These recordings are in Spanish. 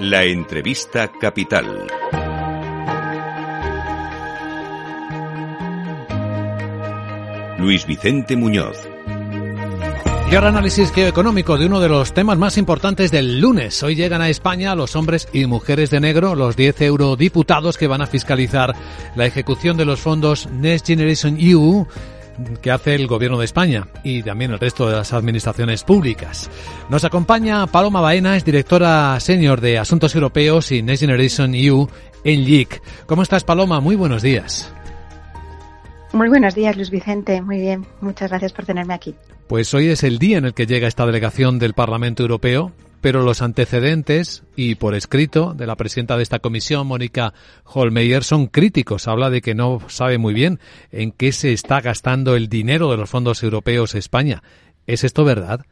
La entrevista capital. Luis Vicente Muñoz. Y ahora análisis geoeconómico de uno de los temas más importantes del lunes. Hoy llegan a España los hombres y mujeres de negro, los 10 eurodiputados que van a fiscalizar la ejecución de los fondos Next Generation EU que hace el Gobierno de España y también el resto de las administraciones públicas. Nos acompaña Paloma Baena, es directora senior de Asuntos Europeos y Next Generation EU en LIC. ¿Cómo estás, Paloma? Muy buenos días. Muy buenos días, Luis Vicente. Muy bien. Muchas gracias por tenerme aquí. Pues hoy es el día en el que llega esta delegación del Parlamento Europeo, pero los antecedentes y por escrito de la presidenta de esta comisión, Mónica Holmeyer, son críticos. Habla de que no sabe muy bien en qué se está gastando el dinero de los fondos europeos España. ¿Es esto verdad?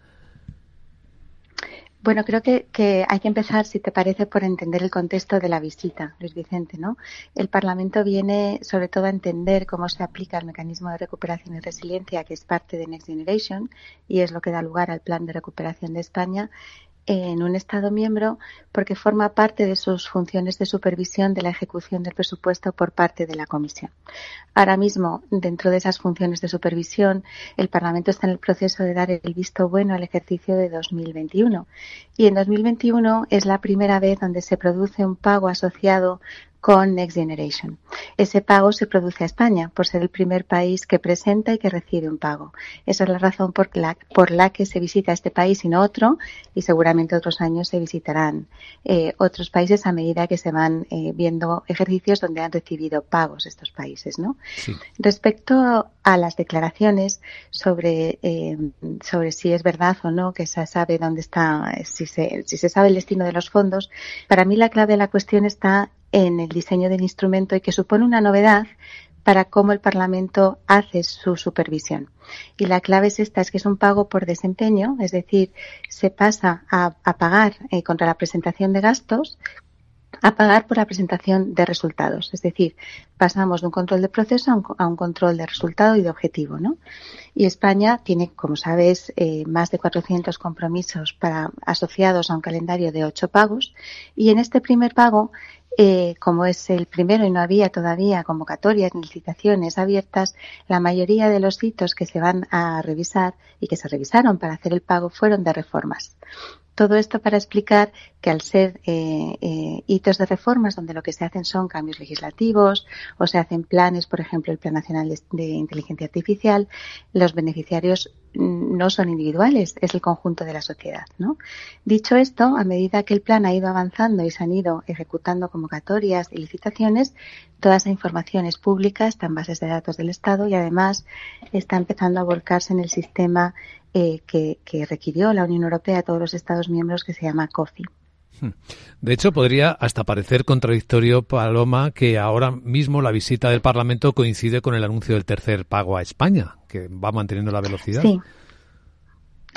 Bueno, creo que, que, hay que empezar, si te parece, por entender el contexto de la visita, Luis Vicente, ¿no? El Parlamento viene sobre todo a entender cómo se aplica el mecanismo de recuperación y resiliencia, que es parte de Next Generation, y es lo que da lugar al plan de recuperación de España, en un Estado miembro porque forma parte de sus funciones de supervisión de la ejecución del presupuesto por parte de la Comisión. Ahora mismo, dentro de esas funciones de supervisión, el Parlamento está en el proceso de dar el visto bueno al ejercicio de 2021. Y en 2021 es la primera vez donde se produce un pago asociado con Next Generation. Ese pago se produce a España por ser el primer país que presenta y que recibe un pago. Esa es la razón por la, por la que se visita este país y no otro y seguramente otros años se visitarán eh, otros países a medida que se van eh, viendo ejercicios donde han recibido pagos estos países. ¿no? Sí. Respecto a las declaraciones sobre, eh, sobre si es verdad o no que se sabe dónde está, si se, si se sabe el destino de los fondos, para mí la clave de la cuestión está en el diseño del instrumento y que supone una novedad para cómo el Parlamento hace su supervisión. Y la clave es esta, es que es un pago por desempeño, es decir, se pasa a, pagar eh, contra la presentación de gastos a pagar por la presentación de resultados. Es decir, pasamos de un control de proceso a un, control de resultado y de objetivo. ¿no? Y España tiene, como sabes, eh, más de 400 compromisos asociados a un calendario de ocho pagos. Y en este primer pago eh, como es el primero y no había todavía convocatorias ni licitaciones abiertas, la mayoría de los hitos que se van a revisar y que se revisaron para hacer el pago fueron de reformas. Todo esto para explicar que al ser eh, eh, hitos de reformas donde lo que se hacen son cambios legislativos o se hacen planes, por ejemplo, el Plan Nacional de, de Inteligencia Artificial, los beneficiarios no son individuales, es el conjunto de la sociedad. ¿no? Dicho esto, a medida que el plan ha ido avanzando y se han ido ejecutando convocatorias y licitaciones, toda esa información es pública, está en bases de datos del Estado y además está empezando a volcarse en el sistema eh, que, que, requirió la Unión Europea a todos los Estados miembros que se llama COFI. De hecho, podría hasta parecer contradictorio, Paloma, que ahora mismo la visita del Parlamento coincide con el anuncio del tercer pago a España, que va manteniendo la velocidad. Sí.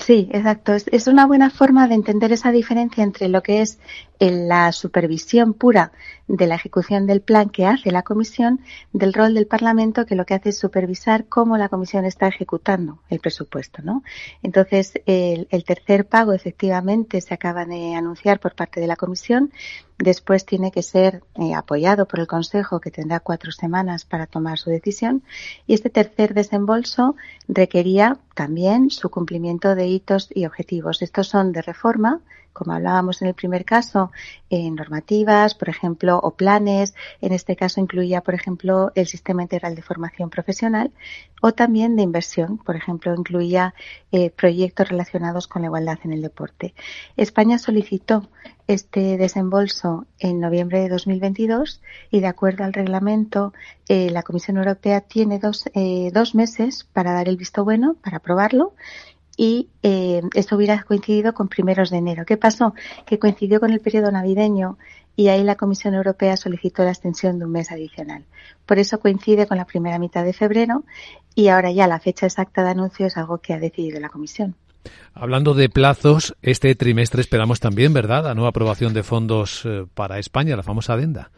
Sí, exacto. Es, una buena forma de entender esa diferencia entre lo que es la supervisión pura de la ejecución del plan que hace la Comisión del rol del Parlamento que lo que hace es supervisar cómo la Comisión está ejecutando el presupuesto, ¿no? Entonces, el, el tercer pago efectivamente se acaba de anunciar por parte de la Comisión. Después tiene que ser eh, apoyado por el Consejo, que tendrá cuatro semanas para tomar su decisión. Y este tercer desembolso requería también su cumplimiento de hitos y objetivos. Estos son de reforma, como hablábamos en el primer caso, en normativas, por ejemplo, o planes. En este caso incluía, por ejemplo, el sistema integral de formación profesional o también de inversión. Por ejemplo, incluía eh, proyectos relacionados con la igualdad en el deporte. España solicitó este desembolso en noviembre de 2022 y de acuerdo al reglamento eh, la Comisión Europea tiene dos, eh, dos meses para dar el visto bueno, para aprobarlo y eh, esto hubiera coincidido con primeros de enero. ¿Qué pasó? Que coincidió con el periodo navideño y ahí la Comisión Europea solicitó la extensión de un mes adicional. Por eso coincide con la primera mitad de febrero y ahora ya la fecha exacta de anuncio es algo que ha decidido la Comisión. Hablando de plazos, este trimestre esperamos también, ¿verdad?, la nueva aprobación de fondos eh, para España, la famosa adenda.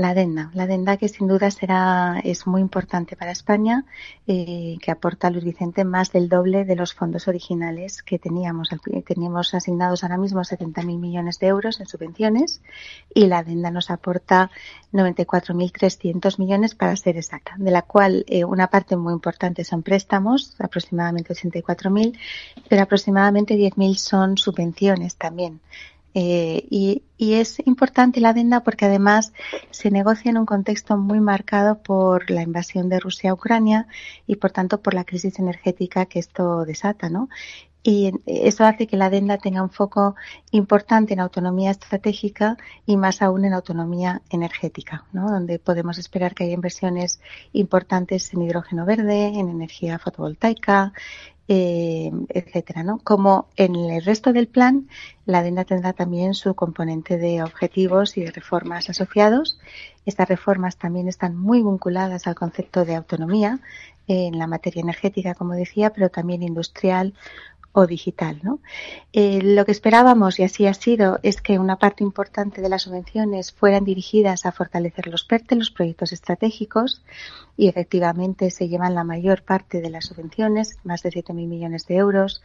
La adenda, la adenda que sin duda será es muy importante para España, eh, que aporta a Luis Vicente más del doble de los fondos originales que teníamos. Teníamos asignados ahora mismo 70.000 millones de euros en subvenciones y la adenda nos aporta 94.300 millones para ser exacta, de la cual eh, una parte muy importante son préstamos, aproximadamente 84.000, pero aproximadamente 10.000 son subvenciones también. Eh, y, es importante la adenda porque además se negocia en un contexto muy marcado por la invasión de Rusia a Ucrania y por tanto por la crisis energética que esto desata, ¿no? Y eso hace que la adenda tenga un foco importante en autonomía estratégica y más aún en autonomía energética, ¿no? donde podemos esperar que haya inversiones importantes en hidrógeno verde, en energía fotovoltaica, eh, etcétera, ¿no? Como en el resto del plan, la adenda tendrá también su componente de objetivos y de reformas asociados. Estas reformas también están muy vinculadas al concepto de autonomía en la materia energética, como decía, pero también industrial o digital. ¿no? Eh, lo que esperábamos, y así ha sido, es que una parte importante de las subvenciones fueran dirigidas a fortalecer los PERTE, los proyectos estratégicos, y efectivamente se llevan la mayor parte de las subvenciones, más de 7.000 millones de euros,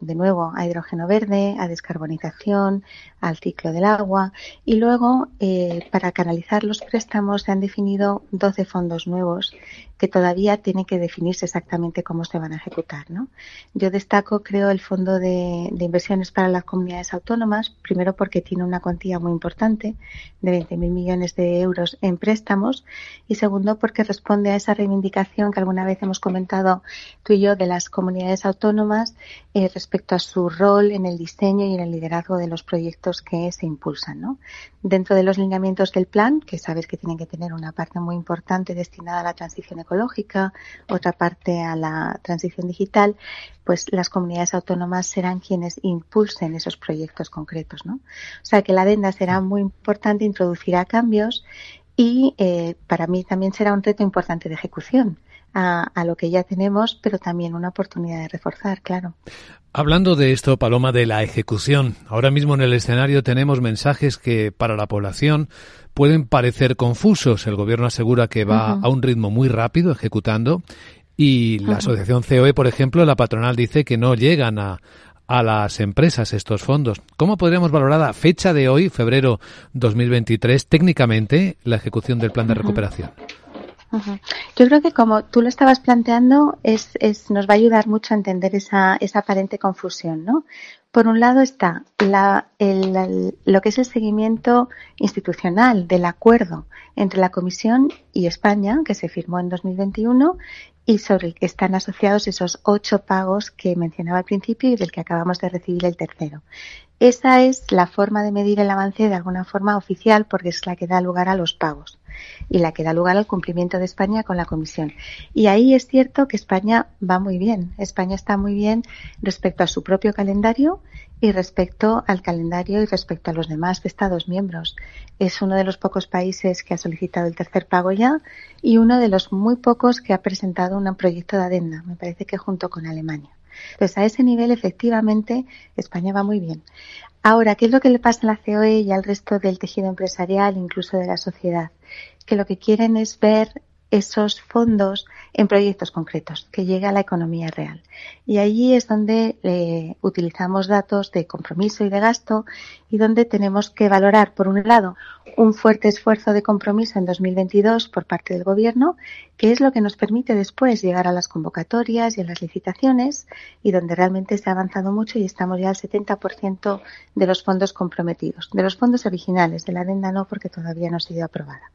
de, nuevo a hidrógeno verde, a descarbonización, al ciclo del agua, y luego eh, para canalizar los préstamos se han definido 12 fondos nuevos que todavía tienen que definirse exactamente cómo se van a ejecutar. ¿no? Yo destaco, creo, el Fondo de, Inversiones para las Comunidades Autónomas, primero porque tiene una cuantía muy importante de 20.000 millones de euros en préstamos y segundo porque responde a esa reivindicación que alguna vez hemos comentado tú y yo de las comunidades autónomas eh, respecto a su rol en el diseño y en el liderazgo de los proyectos que se impulsan. ¿no? Dentro de los lineamientos del plan, que sabes que tienen que tener una parte muy importante destinada a la transición ecológica, otra parte a la transición digital, pues las comunidades autónomas serán quienes impulsen esos proyectos concretos, ¿no? O sea que la adenda será muy importante, introducirá cambios y eh, para mí también será un reto importante de ejecución. A, a, lo que ya tenemos, pero también una oportunidad de reforzar, claro. Hablando de esto, Paloma, de la ejecución, ahora mismo en el escenario tenemos mensajes que para la población pueden parecer confusos. El gobierno asegura que va a un ritmo muy rápido ejecutando y la asociación COE, por ejemplo, la patronal dice que no llegan a, a las empresas estos fondos. ¿Cómo podríamos valorar a fecha de hoy, febrero 2023, técnicamente la ejecución del plan de recuperación? Yo creo que como tú lo estabas planteando, es, es, nos va a ayudar mucho a entender esa, esa aparente confusión, ¿no? Por un lado está la, lo que es el seguimiento institucional del acuerdo entre la Comisión y España, que se firmó en 2021, y sobre el que están asociados esos ocho pagos que mencionaba al principio y del que acabamos de recibir el tercero. Esa es la forma de medir el avance de alguna forma oficial porque es la que da lugar a los pagos y la que da lugar al cumplimiento de España con la Comisión. Y ahí es cierto que España va muy bien. España está muy bien respecto a su propio calendario y respecto al calendario y respecto a los demás Estados miembros. Es uno de los pocos países que ha solicitado el tercer pago ya y uno de los muy pocos que ha presentado un proyecto de adenda. Me parece que junto con Alemania. Entonces, a ese nivel, efectivamente, España va muy bien. Ahora, ¿qué es lo que le pasa a la COE y al resto del tejido empresarial, incluso de la sociedad? Que lo que quieren es ver esos fondos en proyectos concretos, que llegue a la economía real. Y allí es donde eh, utilizamos datos de compromiso y de gasto y donde tenemos que valorar, por un lado, un fuerte esfuerzo de compromiso en 2022 por parte del Gobierno, que es lo que nos permite después llegar a las convocatorias y a las licitaciones y donde realmente se ha avanzado mucho y estamos ya al 70% de los fondos comprometidos. De los fondos originales, de la adenda no, porque todavía no ha sido aprobada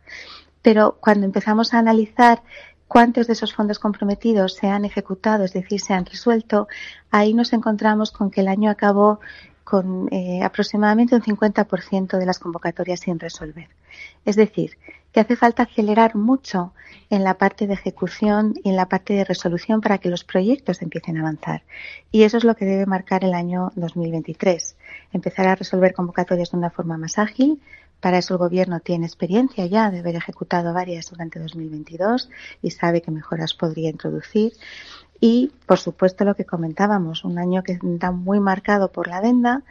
pero cuando empezamos a analizar cuántos de esos fondos comprometidos se han ejecutado, es decir, se han resuelto, ahí nos encontramos con que el año acabó con eh, aproximadamente un 50% de las convocatorias sin resolver. Es decir, que hace falta acelerar mucho en la parte de ejecución y en la parte de resolución para que los proyectos empiecen a avanzar. Y eso es lo que debe marcar el año 2023. Empezar a resolver convocatorias de una forma más ágil, para eso el Gobierno tiene experiencia ya de haber ejecutado varias durante 2022 y sabe qué mejoras podría introducir. Y, por supuesto, lo que comentábamos, un año que está muy marcado por la adenda,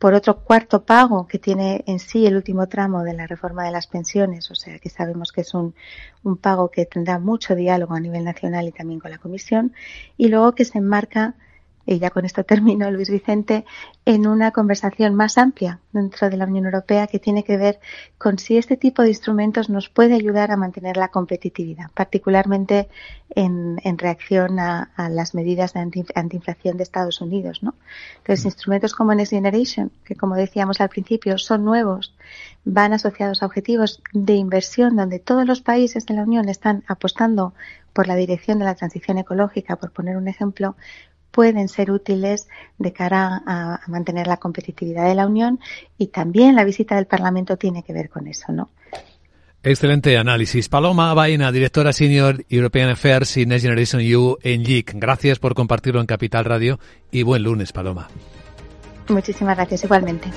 por otro cuarto pago que tiene en sí el último tramo de la reforma de las pensiones, o sea que sabemos que es un, un pago que tendrá mucho diálogo a nivel nacional y también con la Comisión, y luego que se enmarca y ya con esto termino, Luis Vicente, en una conversación más amplia dentro de la Unión Europea que tiene que ver con si este tipo de instrumentos nos puede ayudar a mantener la competitividad, particularmente en, reacción a, las medidas de antiinflación de Estados Unidos. ¿no? Entonces, instrumentos como Next Generation, que como decíamos al principio, son nuevos, van asociados a objetivos de inversión donde todos los países de la Unión están apostando por la dirección de la transición ecológica, por poner un ejemplo, pueden ser útiles de cara a, mantener la competitividad de la Unión y también la visita del Parlamento tiene que ver con eso, ¿no? Excelente análisis. Paloma Baena, directora senior European Affairs y Next Generation EU en JIC. Gracias por compartirlo en Capital Radio y buen lunes, Paloma. Muchísimas gracias, igualmente.